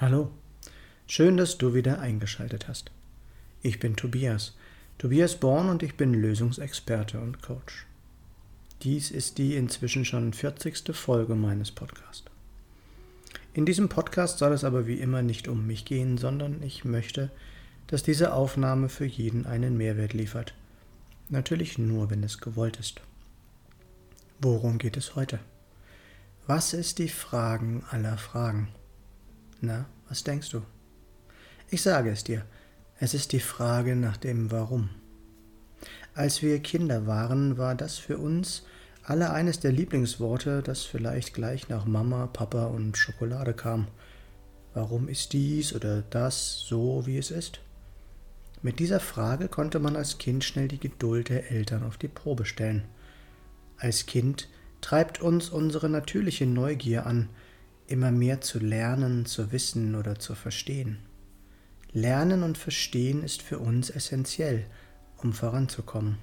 Hallo, schön, dass du wieder eingeschaltet hast. Ich bin Tobias, Tobias Born und ich bin Lösungsexperte und Coach. Dies ist die inzwischen schon 40. Folge meines Podcasts. In diesem Podcast soll es aber wie immer nicht um mich gehen, sondern ich möchte, dass diese Aufnahme für jeden einen Mehrwert liefert. Natürlich nur, wenn es gewollt ist. Worum geht es heute? Was ist die Fragen aller Fragen? Na, was denkst du? Ich sage es dir, es ist die Frage nach dem Warum. Als wir Kinder waren, war das für uns alle eines der Lieblingsworte, das vielleicht gleich nach Mama, Papa und Schokolade kam. Warum ist dies oder das so, wie es ist? Mit dieser Frage konnte man als Kind schnell die Geduld der Eltern auf die Probe stellen. Als Kind treibt uns unsere natürliche Neugier an, immer mehr zu lernen, zu wissen oder zu verstehen. Lernen und Verstehen ist für uns essentiell, um voranzukommen.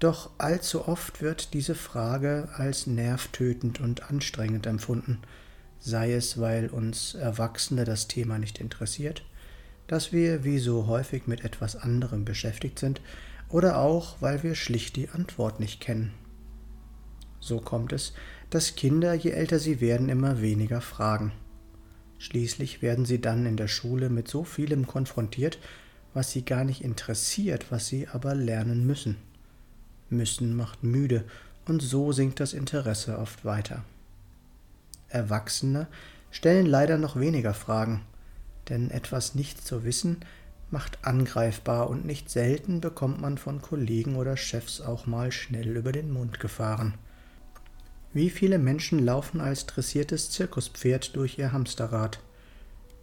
Doch allzu oft wird diese Frage als nervtötend und anstrengend empfunden, sei es, weil uns Erwachsene das Thema nicht interessiert, dass wir wie so häufig mit etwas anderem beschäftigt sind, oder auch, weil wir schlicht die Antwort nicht kennen. So kommt es, dass Kinder, je älter sie werden, immer weniger fragen. Schließlich werden sie dann in der Schule mit so vielem konfrontiert, was sie gar nicht interessiert, was sie aber lernen müssen. Müssen macht müde, und so sinkt das Interesse oft weiter. Erwachsene stellen leider noch weniger Fragen, denn etwas nicht zu wissen macht angreifbar und nicht selten bekommt man von Kollegen oder Chefs auch mal schnell über den Mund gefahren. Wie viele Menschen laufen als dressiertes Zirkuspferd durch ihr Hamsterrad?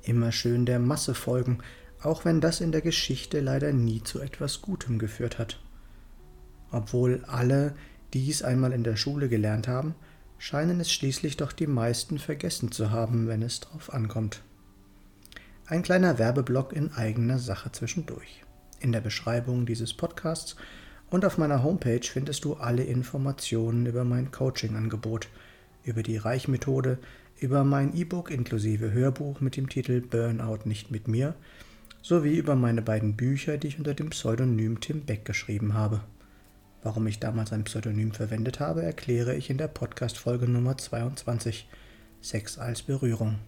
Immer schön der Masse folgen, auch wenn das in der Geschichte leider nie zu etwas Gutem geführt hat. Obwohl alle dies einmal in der Schule gelernt haben, scheinen es schließlich doch die meisten vergessen zu haben, wenn es drauf ankommt. Ein kleiner Werbeblock in eigener Sache zwischendurch. In der Beschreibung dieses Podcasts und auf meiner Homepage findest du alle Informationen über mein Coaching-Angebot, über die Reichmethode, über mein E-Book inklusive Hörbuch mit dem Titel Burnout nicht mit mir, sowie über meine beiden Bücher, die ich unter dem Pseudonym Tim Beck geschrieben habe. Warum ich damals ein Pseudonym verwendet habe, erkläre ich in der Podcast-Folge Nummer 22, Sex als Berührung.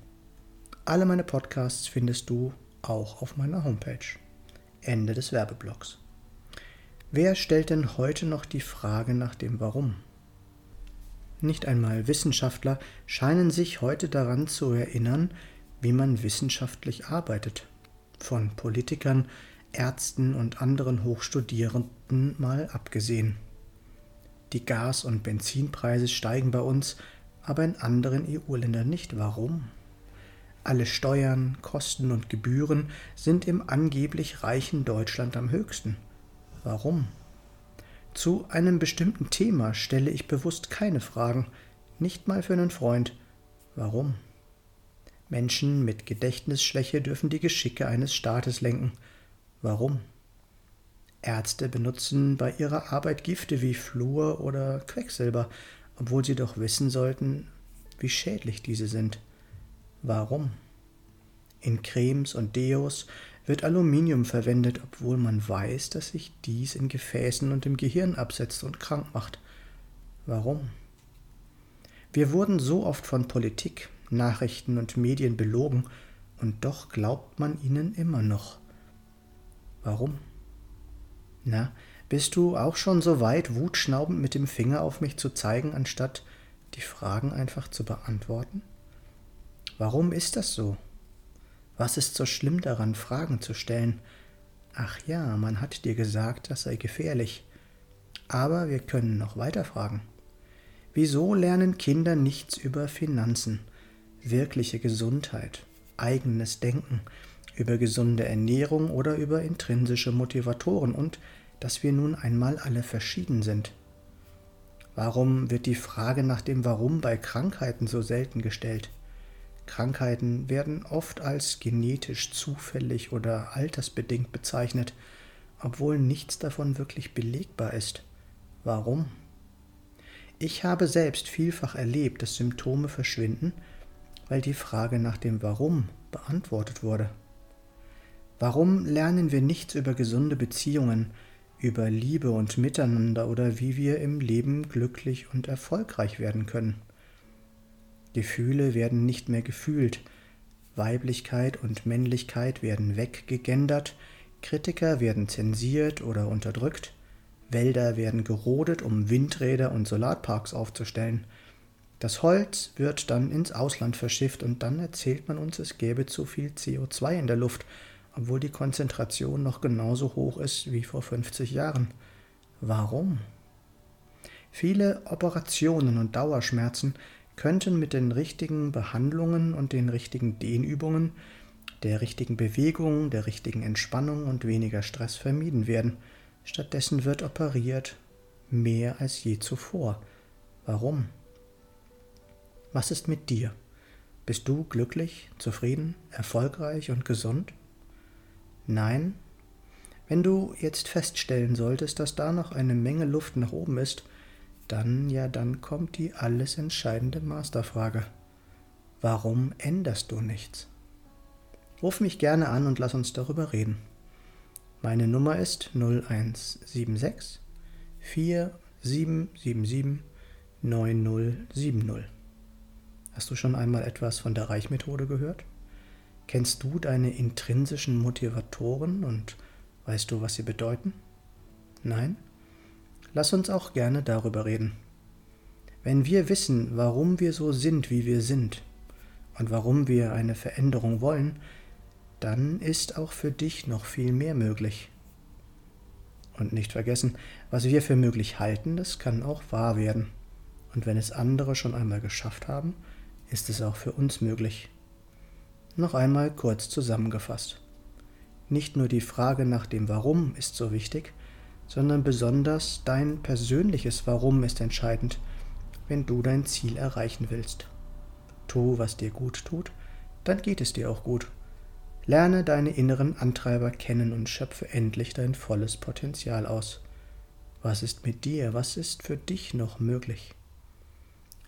Alle meine Podcasts findest du auch auf meiner Homepage. Ende des Werbeblocks. Wer stellt denn heute noch die Frage nach dem Warum? Nicht einmal Wissenschaftler scheinen sich heute daran zu erinnern, wie man wissenschaftlich arbeitet. Von Politikern, Ärzten und anderen Hochstudierenden mal abgesehen. Die Gas- und Benzinpreise steigen bei uns, aber in anderen EU-Ländern nicht. Warum? Alle Steuern, Kosten und Gebühren sind im angeblich reichen Deutschland am höchsten. Warum? Zu einem bestimmten Thema stelle ich bewusst keine Fragen, nicht mal für einen Freund. Warum? Menschen mit Gedächtnisschwäche dürfen die Geschicke eines Staates lenken. Warum? Ärzte benutzen bei ihrer Arbeit Gifte wie Fluor oder Quecksilber, obwohl sie doch wissen sollten, wie schädlich diese sind. Warum? In Cremes und Deos wird Aluminium verwendet, obwohl man weiß, dass sich dies in Gefäßen und im Gehirn absetzt und krank macht. Warum? Wir wurden so oft von Politik, Nachrichten und Medien belogen, und doch glaubt man ihnen immer noch. Warum? Na, bist du auch schon so weit, wutschnaubend mit dem Finger auf mich zu zeigen, anstatt die Fragen einfach zu beantworten? Warum ist das so? Was ist so schlimm daran, Fragen zu stellen? Ach ja, man hat dir gesagt, das sei gefährlich. Aber wir können noch weiter fragen. Wieso lernen Kinder nichts über Finanzen, wirkliche Gesundheit, eigenes Denken, über gesunde Ernährung oder über intrinsische Motivatoren und dass wir nun einmal alle verschieden sind? Warum wird die Frage nach dem Warum bei Krankheiten so selten gestellt? Krankheiten werden oft als genetisch zufällig oder altersbedingt bezeichnet, obwohl nichts davon wirklich belegbar ist. Warum? Ich habe selbst vielfach erlebt, dass Symptome verschwinden, weil die Frage nach dem Warum beantwortet wurde. Warum lernen wir nichts über gesunde Beziehungen, über Liebe und Miteinander oder wie wir im Leben glücklich und erfolgreich werden können? Gefühle werden nicht mehr gefühlt, Weiblichkeit und Männlichkeit werden weggegendert, Kritiker werden zensiert oder unterdrückt, Wälder werden gerodet, um Windräder und Solarparks aufzustellen. Das Holz wird dann ins Ausland verschifft und dann erzählt man uns, es gäbe zu viel CO2 in der Luft obwohl die Konzentration noch genauso hoch ist wie vor 50 Jahren. Warum? Viele Operationen und Dauerschmerzen könnten mit den richtigen Behandlungen und den richtigen Dehnübungen, der richtigen Bewegung, der richtigen Entspannung und weniger Stress vermieden werden. Stattdessen wird operiert mehr als je zuvor. Warum? Was ist mit dir? Bist du glücklich, zufrieden, erfolgreich und gesund? Nein? Wenn du jetzt feststellen solltest, dass da noch eine Menge Luft nach oben ist, dann, ja, dann kommt die alles entscheidende Masterfrage. Warum änderst du nichts? Ruf mich gerne an und lass uns darüber reden. Meine Nummer ist 0176 4777 9070. Hast du schon einmal etwas von der Reichmethode gehört? Kennst du deine intrinsischen Motivatoren und weißt du, was sie bedeuten? Nein? Lass uns auch gerne darüber reden. Wenn wir wissen, warum wir so sind, wie wir sind, und warum wir eine Veränderung wollen, dann ist auch für dich noch viel mehr möglich. Und nicht vergessen, was wir für möglich halten, das kann auch wahr werden. Und wenn es andere schon einmal geschafft haben, ist es auch für uns möglich. Noch einmal kurz zusammengefasst. Nicht nur die Frage nach dem Warum ist so wichtig, sondern besonders dein persönliches Warum ist entscheidend, wenn du dein Ziel erreichen willst. Tu, was dir gut tut, dann geht es dir auch gut. Lerne deine inneren Antreiber kennen und schöpfe endlich dein volles Potenzial aus. Was ist mit dir? Was ist für dich noch möglich?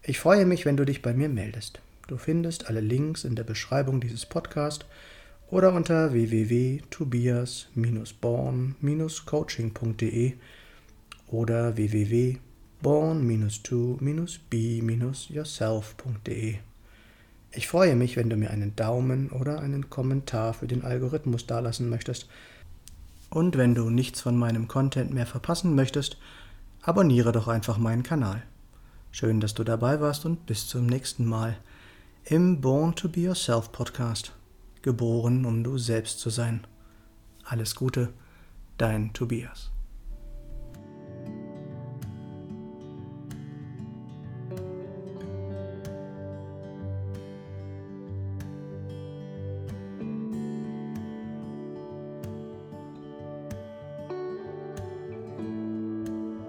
Ich freue mich, wenn du dich bei mir meldest. Du findest alle Links in der Beschreibung dieses Podcasts oder unter www.tobias-born-coaching.de oder www.born-to-be-yourself.de. Ich freue mich, wenn du mir einen Daumen oder einen Kommentar für den Algorithmus dalassen möchtest. Und wenn du nichts von meinem Content mehr verpassen möchtest, abonniere doch einfach meinen Kanal. Schön, dass du dabei warst und bis zum nächsten Mal im Born to Be Yourself Podcast. Geboren, um du selbst zu sein. Alles Gute, dein Tobias.